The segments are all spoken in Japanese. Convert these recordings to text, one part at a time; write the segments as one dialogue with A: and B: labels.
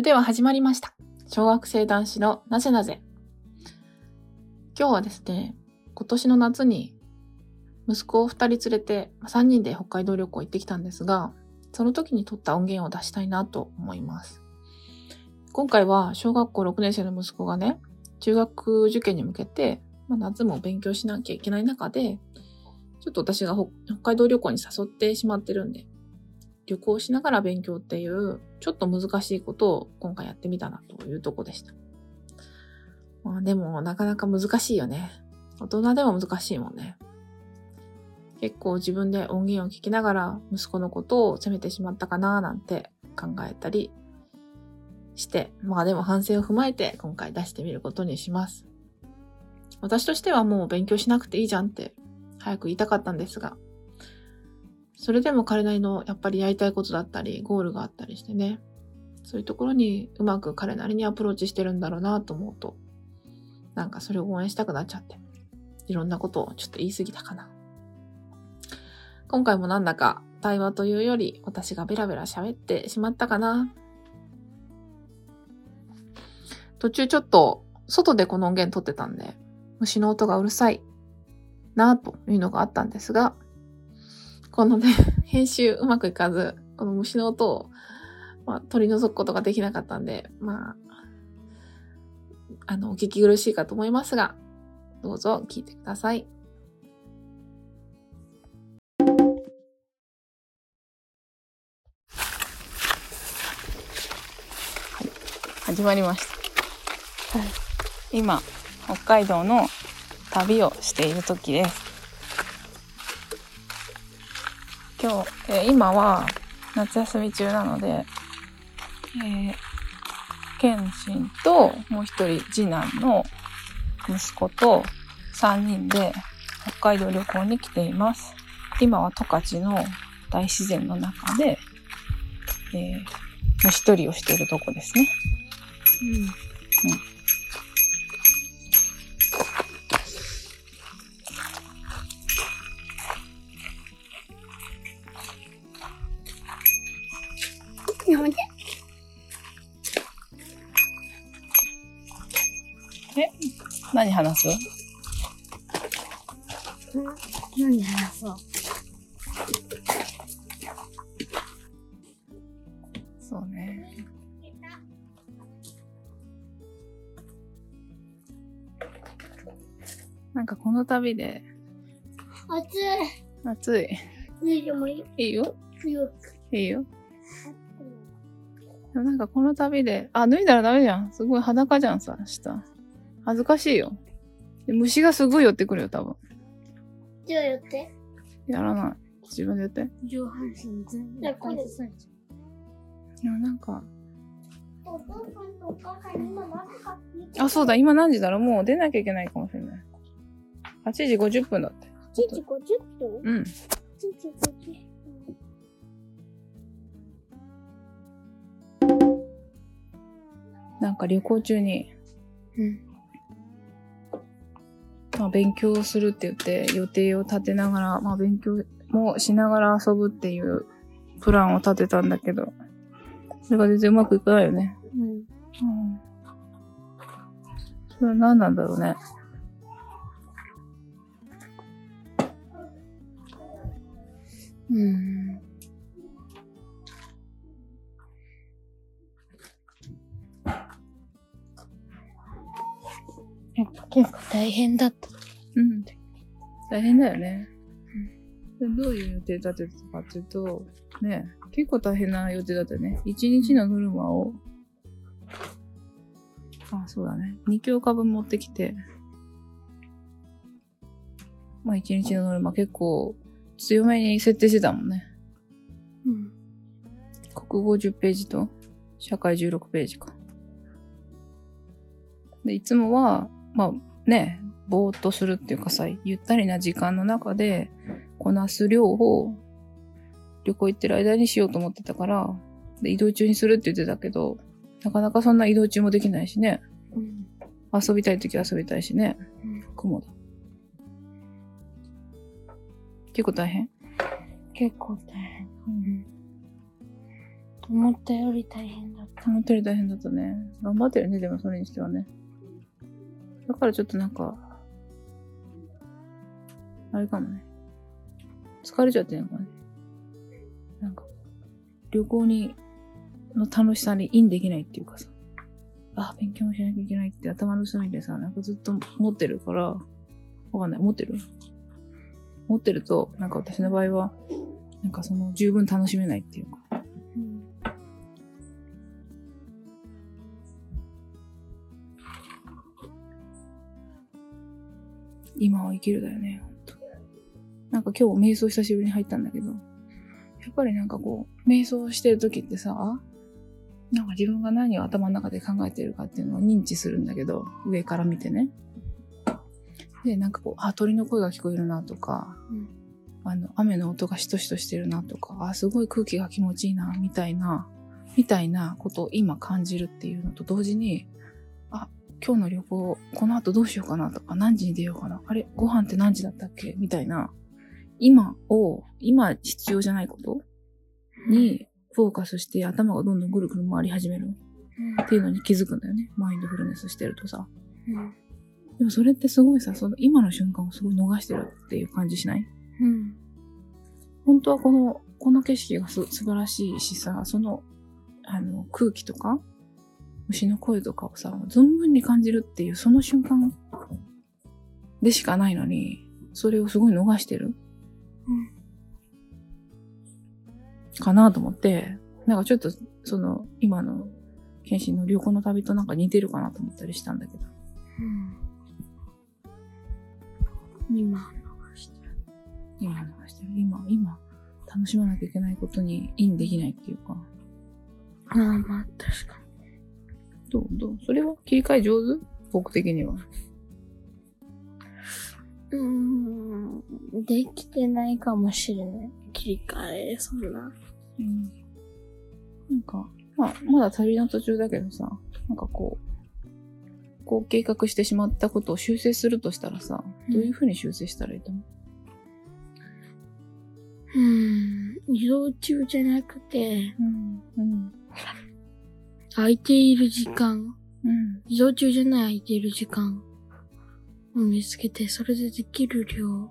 A: れでは始まりました。小学生男子のなぜなぜ。今日はですね、今年の夏に息子を2人連れて3人で北海道旅行行ってきたんですが、その時に撮った音源を出したいなと思います。今回は小学校6年生の息子がね、中学受験に向けて、まあ、夏も勉強しなきゃいけない中で、ちょっと私が北海道旅行に誘ってしまってるんで、旅行しながら勉強っていう、ちょっと難しいことを今回やってみたなというとこでした。まあでも、なかなか難しいよね。大人でも難しいもんね。結構自分で音源を聞きながら息子のことを責めてしまったかななんて考えたりして、まあでも反省を踏まえて今回出してみることにします。私としてはもう勉強しなくていいじゃんって早く言いたかったんですが、それでも彼なりのやっぱりやりたいことだったり、ゴールがあったりしてね、そういうところにうまく彼なりにアプローチしてるんだろうなと思うと、なんかそれを応援したくなっちゃって、いろんなことをちょっと言い過ぎたかな。今回もなんだか対話というより私がベラベラ喋ってしまったかな。途中ちょっと外でこの音源撮ってたんで、虫の音がうるさいなというのがあったんですが、このね、編集うまくいかず、この虫の音を、まあ、取り除くことができなかったんで、まあ、あの、お聞き苦しいかと思いますが、どうぞ聞いてください。始まりました。今、北海道の旅をしている時です。今日、えー今は夏休み中なので、えー、謙信ともう一人次男の息子と3人で北海道旅行に来ています。今は十勝の大自然の中で、えー、虫取りをしているとこですね。
B: や
A: 何話す？
B: 何話そう。
A: そうね。なんかこの旅で
B: 暑
A: 暑い。
B: い。脱いでもいい？
A: いいよ。
B: 冬。
A: いいよ。でもなんかこの旅で、あ、脱いだらダメじゃん。すごい裸じゃんさ、下。恥ずかしいよ。で虫がすごい寄ってくるよ、多分。
B: じゃあやって。
A: やらない。自分でやって。
B: 上半身全部。じゃあこれ。
A: でもなんか、
B: お父さんとお母さん今何時か聞いて。
A: あ、そうだ、今何時だろう？もう出なきゃいけないかもしれない。8時50分だって。
B: 8時50分？
A: うん。
B: ?8 時50分。
A: なんか旅行中に、
B: うん。
A: 勉強するって言って予定を立てながら、まあ、勉強もしながら遊ぶっていうプランを立てたんだけど、それが全然うまくいかないよね。
B: うん。
A: うん。それは何なんだろうね。
B: うん。結構大変だった。
A: うん。大変だよね。でどういう予定立ててたかっていうと、ね、結構大変な予定だったよね。一日のノルマを、あ、そうだね。2教科分持ってきて、まあ一日のノルマ結構強めに設定してたもんね。
B: うん。
A: 国語10ページと社会16ページか。で、いつもは、まあね、ぼーっとするっていうかさ、ゆったりな時間の中でこなす量を旅行行ってる間にしようと思ってたから、で移動中にするって言ってたけど、なかなかそんな移動中もできないしね。
B: うん。
A: 遊びたい時は遊びたいしね。
B: うん
A: 雲だ。結構大変？
B: 結構大変。うん。思ったより大変だった。
A: 思ったより大変だったね。頑張ってるね、でもそれにしてはね。だからちょっとなんか、あれかもね。疲れちゃってんのかね。なんか、旅行に、の楽しさにインできないっていうかさ。あ、勉強もしなきゃいけないって頭の隅でさ、なんかずっと持ってるから、わかんない。持ってる？持ってると、なんか私の場合は、なんかその十分楽しめないっていうか。
B: うん。
A: 今は生きるだよね。なんか今日瞑想久しぶりに入ったんだけど、やっぱりなんかこう、瞑想してる時ってさ、なんか自分が何を頭の中で考えてるかっていうのを認知するんだけど、上から見てね。で、なんかこう、あ、鳥の声が聞こえるなとか、
B: うん
A: あの、雨の音がしとしとしてるなとか、あ、すごい空気が気持ちいいな、みたいな、みたいなことを今感じるっていうのと同時に、あ、今日の旅行、この後どうしようかなとか、何時に出ようかな。あれ、ご飯って何時だったっけみたいな、今を、今必要じゃないことにフォーカスして頭がどんどんぐるぐる回り始めるっていうのに気づくんだよね。マインドフルネスしてるとさ。
B: うん。
A: でもそれってすごいさ、その今の瞬間をすごい逃してるっていう感じしない？
B: うん。
A: 本当はこの、この景色がす素晴らしいしさ、その、あの、空気とか、虫の声とかをさ、存分に感じるっていう、その瞬間でしかないのに、それをすごい逃してるかなと思って、なんかちょっと、その、今の、謙信の旅行の旅となんか似てるかなと思ったりしたんだけど。
B: うん。今流してる。
A: 今流してる。今、今、楽しまなきゃいけないことにインできないっていうか。
B: ああ、まあ、確か
A: どう？どう？それは切り替え上手？僕的には。
B: に。うーん。できてないかもしれない。切り替え、そんな。
A: うん。なんか、まあ、まだ旅の途中だけどさ、なんかこう、こう計画してしまったことを修正するとしたらさ、どういうふうに修正したらいいと思う、
B: うーん。移動中じゃなくて、
A: うん、うん、
B: 空いている時間。
A: うん、
B: 移動中じゃない空いている時間を見つけて、それでできる量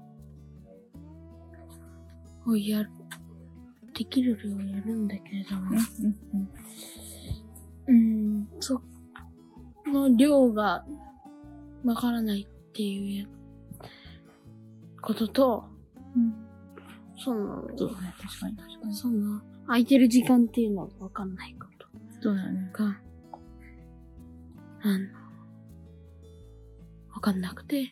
B: をやる。できる量をやるんだけれども、
A: うん、
B: うん、その量がわからないっていうことと、
A: うん。
B: その、
A: そうだね、確かに確かに。
B: その、空いてる時間っていうのがわかんないこと
A: そうだよね。
B: が、あの、わかんなくて、で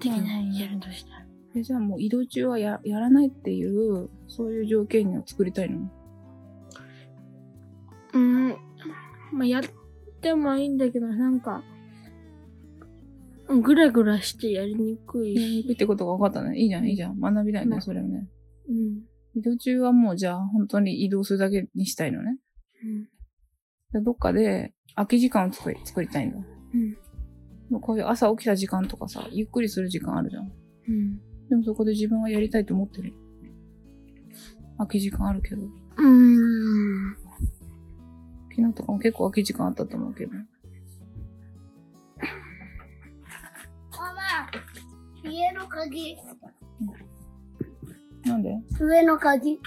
B: きない、
A: うん
B: やるとしたら。
A: えじゃあもう移動中はややらないっていう、そういう条件を作りたいの？
B: うん。まあ、やってもいいんだけど、なんか、ぐらぐらしてやりにくい
A: やりにくいっ
B: し。
A: てことが分かったね。いいじゃん、いいじゃん。学びたいね、
B: まあ
A: それをね。
B: うん。
A: 移動中はもうじゃあ本当に移動するだけにしたいのね。
B: うん。
A: でどっかで空き時間を作り作りたいんだ。
B: うん。
A: もうこういう朝起きた時間とかさ、ゆっくりする時間あるじゃん。
B: うん。
A: でもそこで自分はやりたいと思ってる。空き時間あるけど。
B: うーん。
A: 昨日とかも結構空き時間あったと思うけど。
B: ママ、家の鍵、
A: なんで？
B: 上の鍵。
A: ち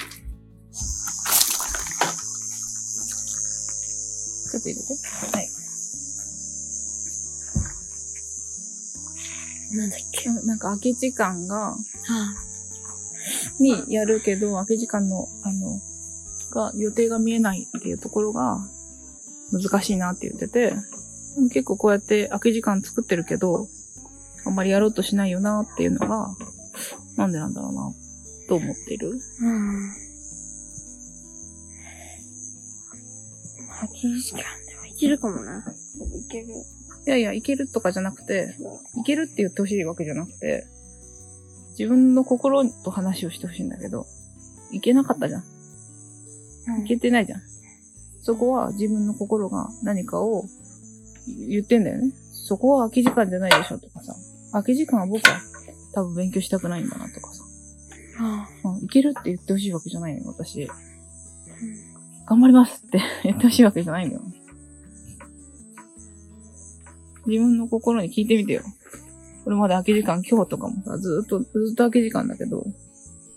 A: ょっと入れて。はい。
B: なんだっけ？
A: なんか空き時間が、
B: あ
A: にやるけど、空き時間の、あの、が、予定が見えないっていうところが難しいなって言ってて、でも結構こうやって空き時間作ってるけど、あんまりやろうとしないよなっていうのが、なんでなんだろうな、と思ってる？
B: うん。空き時間でもいけるかもな。いける。
A: いやいや、いけるとかじゃなくて、いけるって言ってほしいわけじゃなくて、自分の心と話をしてほしいんだけど、いけなかったじゃん。いけてないじゃん。そこは自分の心が何かを言ってんだよね。そこは空き時間じゃないでしょとかさ。空き時間は僕は多分勉強したくないんだなとかさ。
B: あ
A: うん、いけるって言ってほしいわけじゃないのよ、私。頑張りますって 言ってほしいわけじゃないんだよ。自分の心に聞いてみてよ。これまで空き時間、今日とかもさ、ずっと、ずっと空き時間だけど、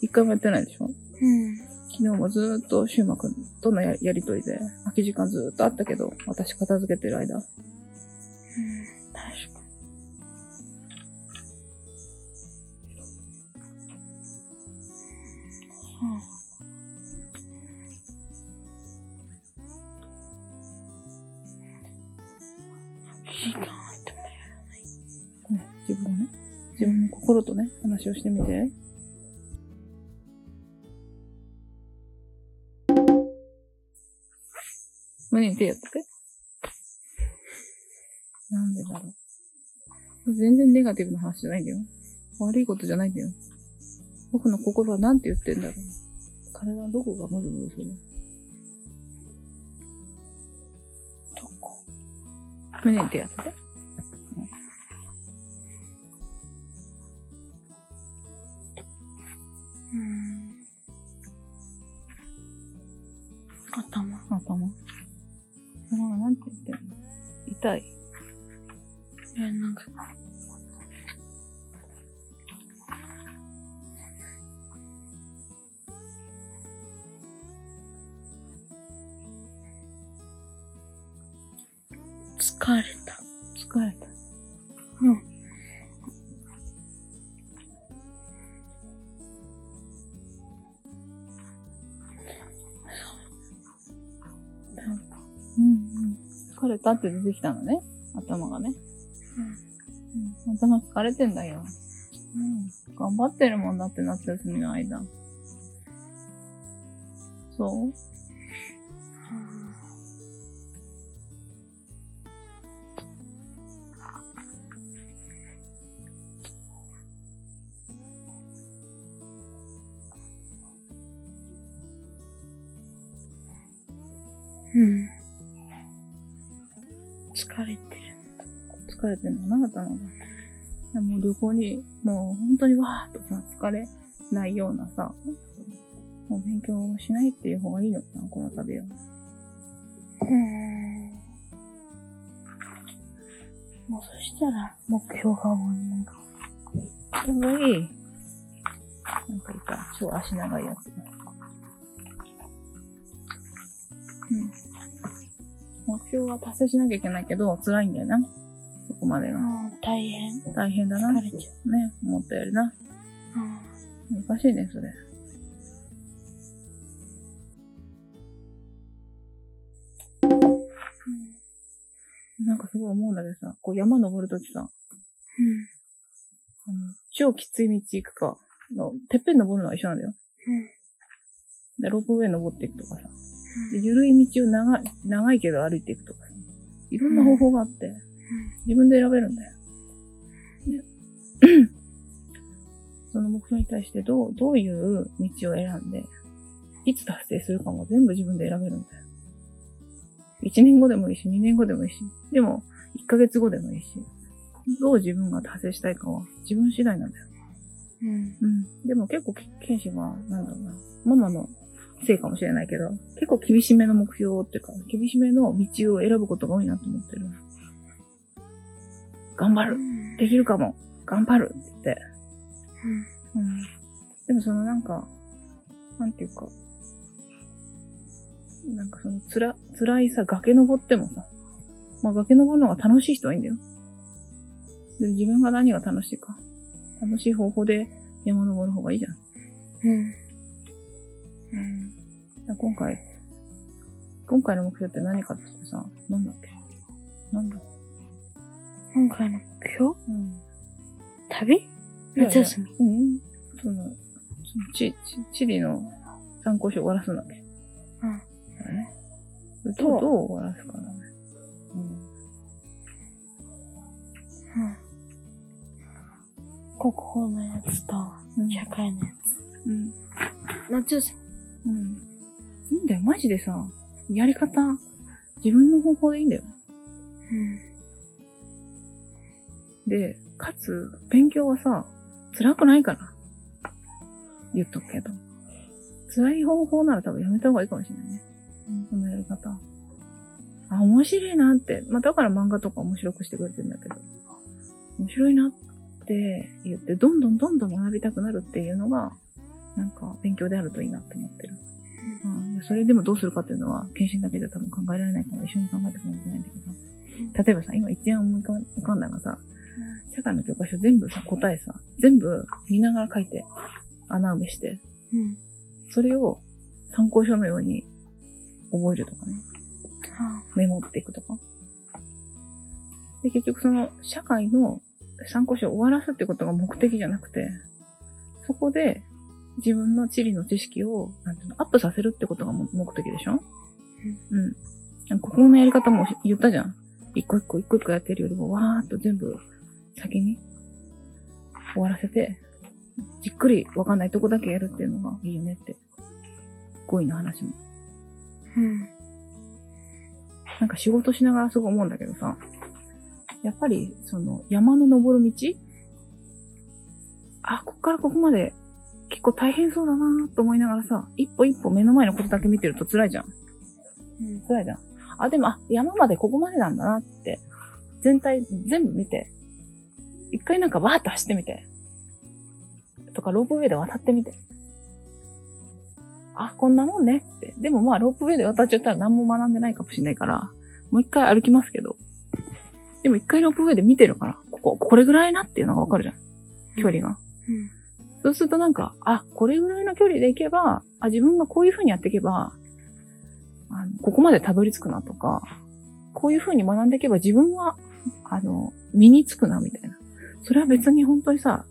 A: 一回もやってないでしょ？
B: うん。
A: 昨日もずっとシューマくんとのややりとりで、空き時間ずっとあったけど、私片付けてる間。
B: うん。確かに。
A: 自分の心とね、話をしてみて。胸に手やってて。なんでだろう。全然ネガティブな話じゃないんだよ。悪いことじゃないんだよ。僕の心はなんて言ってんだろう。体のどこがムズムズする
B: どこ？
A: 胸に手やってて。
B: 疲れた。
A: 疲れた。
B: うん。
A: うんうん。疲れたって出てきたのね。頭がね。うん。頭疲れてんだよ。うん。頑張ってるもんだって夏休みの間。そう
B: うん。疲れてる。
A: 疲れてんのな、頭が。でもう旅行に、もう本当にわーっとさ、疲れないようなさ、もう勉強をしないっていう方がいいのかな、この旅は。
B: うん。もうそしたら、目標が終わんないか。
A: ちょうどいい。なんかいた、超足長いやつうん。目標は達成しなきゃいけないけど、辛いんだよな。そこまで
B: う
A: が。
B: ん、大変。
A: 大変だな。
B: 疲
A: ね、
B: れちゃ
A: 思ったよりな。
B: う。うん。
A: 難しいね、それ。なんかすごい思うんだけどさ、こう山登るときさ、
B: うん。
A: あの、超きつい道行くか、の、てっぺん登るのは一緒なんだよ。で、ロープウェイ登っていくとかさ、で緩い道を長い、長いけど歩いていくとかさ、いろんな方法があって、自分で選べるんだよ。で その目標に対してどう、どういう道を選んで、いつ達成するかも全部自分で選べるんだよ。1年後でもいいし、2年後でもいいし、でも、1ヶ月後でもいいし、どう自分が達成したいかは自分次第なんだよ。
B: うん。
A: うん。でも結構、剣士は、なんだろうな、ママのせいかもしれないけど、結構厳しめの目標っていうか、厳しめの道を選ぶことが多いなと思ってる。頑張る
B: うん。
A: できるかも頑張るって言って。
B: うん。
A: うん。でもそのなんか、なんていうか、なんかそのつら、辛いさ、崖登ってもさ、まあ崖登るのが楽しい人はいいんだよ。で自分が何が楽しいか。楽しい方法で山登る方がいいじゃん。
B: うん。
A: うん。今回、今回の目標って何かってさ、なんだっけ？なんだ？
B: 今回の目標？
A: うん。
B: 旅？夏休み？
A: うん。その、そのチ、チ、チリの参考書を終わらすんだっけ？
B: うん。
A: だよね。どう、どう終わらすかだね。
B: うん。国語のやつと、
A: うん。
B: 社会のや
A: うん。
B: つ。夏休
A: うん。いいんだよ、マジでさ、やり方、自分の方法でいいんだよ。
B: み。うん。
A: で、かつ、勉強はさ、辛くないから。言っとくけど。辛い方法なら多分やめた方がいいかもしれないね。そのやり方。あ、面白いなって。まあ、だから漫画とか面白くしてくれてるんだけど。面白いなって言って、どんどんどんどん学びたくなるっていうのが、なんか勉強であるといいなって思ってる。うん、それでもどうするかっていうのは、検診だけでは多分考えられないから一緒に考えていかないといけないんだけど。例えばさ、今一点思い浮かんだのがさ、社会の教科書全部さ、答えさ、全部見ながら書いて、穴埋めして、
B: うん。
A: それを参考書のように覚えるとかね、メモっていくとか。で、結局その社会の参考書を終わらすってことが目的じゃなくて、そこで自分の地理の知識を、なんていうの、アップさせるってことがも目的でしょ？うん。国語のやり方も言ったじゃん。一個一個一個一個やってるよりも、わーっと全部先に終わらせて、じっくりわかんないとこだけやるっていうのがいいよねって。語彙の話も。
B: うん。
A: なんか仕事しながらすごい思うんだけどさ、やっぱり、その、山の登る道？あ、こっからここまで結構大変そうだなと思いながらさ、一歩一歩目の前のことだけ見てると辛いじゃん。
B: うん。
A: 辛いじゃん。あ、でも、あ、山までここまでなんだなって、全体全部見て、一回なんかバーッと走ってみて、とかロープウェイで渡ってみて。あ、こんなもんねって。でもまあ、ロープウェイで渡っちゃったら何も学んでないかもしれないから、もう一回歩きますけど。でも一回ロープウェイで見てるから、ここ、これぐらいなっていうのがわかるじゃん。距離が。
B: うん。
A: そうするとなんか、あ、これぐらいの距離で行けば、あ、自分がこういう風にやっていけば、あの、ここまでたどり着くなとか、こういう風に学んでいけば自分は、あの、身につくなみたいな。それは別に本当にさ、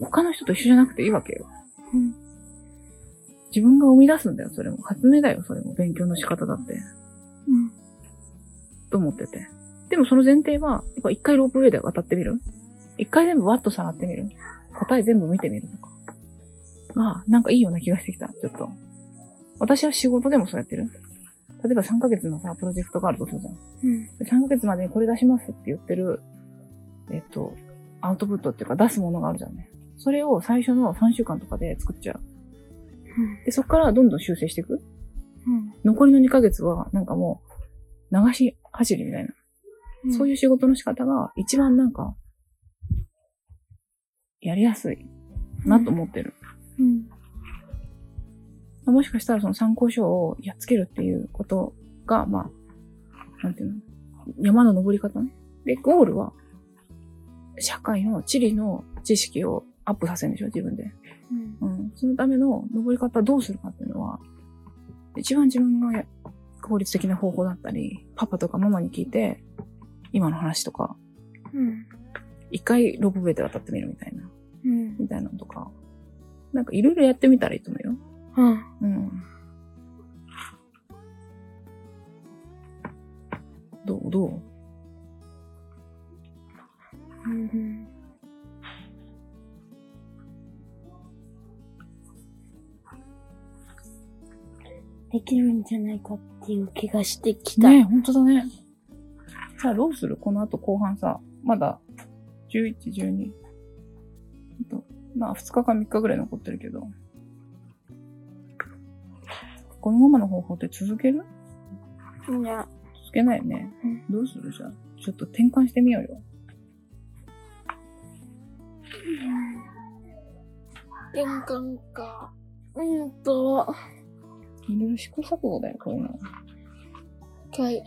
A: 他の人と一緒じゃなくていいわけよ。
B: うん。
A: 自分が生み出すんだよ、それも。発明だよ、それも。勉強の仕方だって。
B: うん。
A: と思ってて。でもその前提は、やっぱ一回ロープウェイで渡ってみる？一回全部ワッと触ってみる？答え全部見てみるとか。が、なんかいいような気がしてきた、ちょっと。私は仕事でもそうやってる。例えば3ヶ月のさ、プロジェクトがあるとするじゃん。
B: うん。
A: 3ヶ月までにこれ出しますって言ってる、えっと、アウトプットっていうか出すものがあるじゃんね。それを最初の3週間とかで作っちゃう。で、そこからどんどん修正していく。
B: うん。
A: 残りの2ヶ月は、なんかもう、流し走りみたいな。
B: うん。
A: そういう仕事の仕方が一番なんか、やりやすいなと思ってる。
B: うん。
A: もしかしたらその参考書をやっつけるっていうことが、まあ、なんていうの？山の登り方ね。で、ゴールは、社会の地理の知識をアップさせるんでしょ、自分で。
B: うん。
A: うん。そのための登り方どうするかっていうのは、一番自分がや効率的な方法だったり、パパとかママに聞いて、今の話とか、
B: うん。
A: 一回ロープウェイで渡ってみるみたいな、たいなのとか、なんかいろいろやってみたらいいと思うよ。
B: うん。
A: うん。どう？どう？
B: うん。できるんじゃないかっていう気がしてきた。
A: ねえ、ほんとだね。さあ、どうする？この後後半さ、まだ、11、12。まあ、2日か3日ぐらい残ってるけど。このままの方法って続ける？
B: いや、
A: 続けないよね。
B: うん
A: どうする？じゃあ。ちょっと転換してみようよ。
B: 転換か。うんと、
A: いろいろ試行錯誤だよ、こういうの。
B: 一回、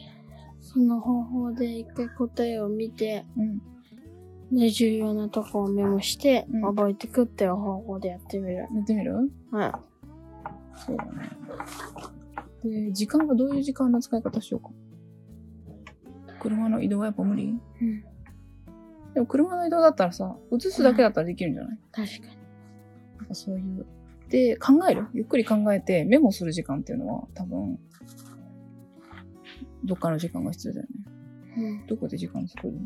B: その方法で一回答えを見て、
A: うん。
B: で、重要なとこをメモして、
A: うん
B: 覚えてくっていう方法でやってみる。
A: やってみる？
B: は
A: そうだね。で、時間はどういう時間の使い方しようか？車の移動はやっぱ無理？
B: い。うん。
A: でも車の移動だったらさ、映すだけだったらできるんじゃない、
B: 確かに。
A: なんかそういう。で、考える？ゆっくり考えてメモする時間っていうのは多分、どっかの時間が必要だよね。
B: うん。
A: どこで時間作るの？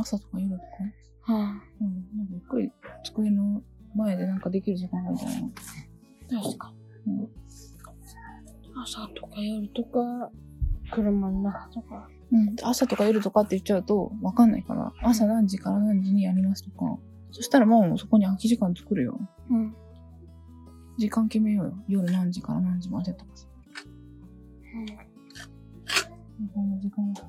A: 朝とか夜とか？
B: はあ、
A: うん。なんかゆっくり机の前でなんかできる時間があるんじゃないの
B: 確か
A: うん。
B: に。朝とか夜とか、車の中とか。
A: うん。朝とか夜とかって言っちゃうと、わかんないから、朝何時から何時にやりますとか。そしたらもうそこに空き時間作るよ。
B: うん。
A: 時間決めようよ。夜何時から何時までとかさ。この時間か。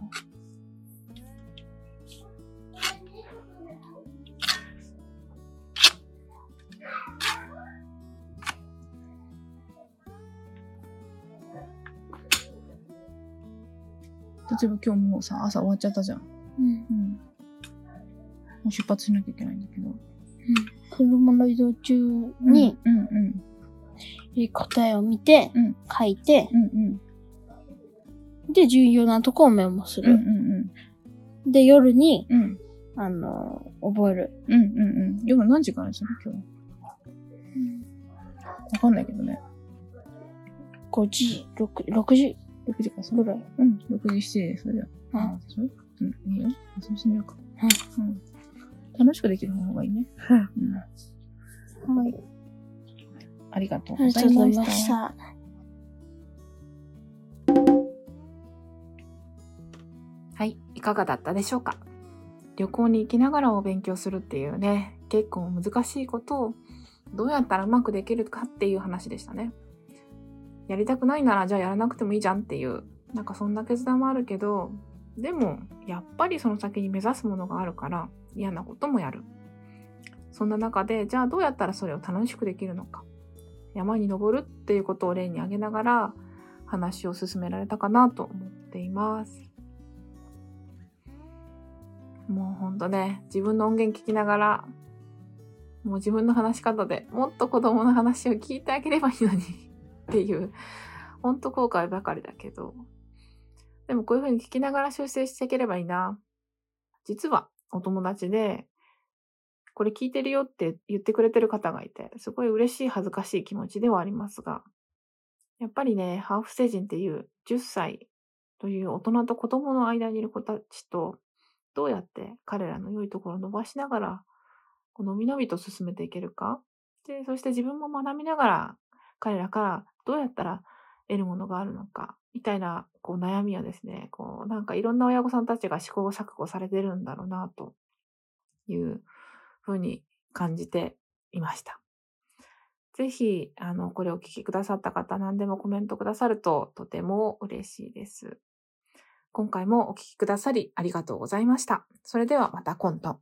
A: 例えば今日もうさ、朝終わっちゃったじゃん。
B: うん。
A: うん。もう出発しなきゃいけないんだけど。
B: 車の移動中に、
A: うんうん
B: えー答えを見て、
A: うん
B: 書いて、
A: うんうん
B: で、重要なとこをメモす
A: うんうん
B: る。で、夜に、
A: うんうん
B: あのー覚える。
A: うんうんうん夜何時からにする今日？わかんないけどね
B: 5時、6, 6時？
A: 6時からする
B: ぐらい。
A: うん。6時7時でそれじゃ
B: うん。
A: あそれうんいいよ。そうしてみようか。うん。楽しくできる方がいいね。うん。
B: はい。
A: ありがとう。
B: あり
A: ござ
B: がとうございま
A: いまし
B: したた。
A: はい、いかがだったでしょうか？旅行に行きながらお勉強するっていうね、結構難しいことをどうやったらうまくできるかっていう話でしたね。やりたくないならじゃあやらなくてもいいじゃんっていう、なんかそんな決断もあるけど、でもやっぱりその先に目指すものがあるから嫌なこともやる。そんな中で、じゃあどうやったらそれを楽しくできるのか。山に登るっていうことを例に挙げながら話を進められたかなと思っています。もうほんとね、自分の音源聞きながら、もう自分の話し方でもっと子供の話を聞いてあげればいいのにっていう、ほんと後悔ばかりだけど。でもこういう風に聞きながら修正していければいいな。実はお友達で、これ聞いてるよって言ってくれてる方がいて、すごい嬉しい恥ずかしい気持ちではありますが、やっぱりね、ハーフ成人っていう10歳という大人と子供の間にいる子たちと、どうやって彼らの良いところを伸ばしながら、このびのびと進めていけるか。で、そして自分も学びながら、彼らからどうやったら得るものがあるのか、みたいなこう悩みはですね、こうなんかいろんな親御さんたちが試行錯誤されてるんだろうな、というふうに感じていました。ぜひ、あの、これをお聞きくださった方、何でもコメントくださるととても嬉しいです。今回もお聞きくださりありがとうございました。それではまた今度。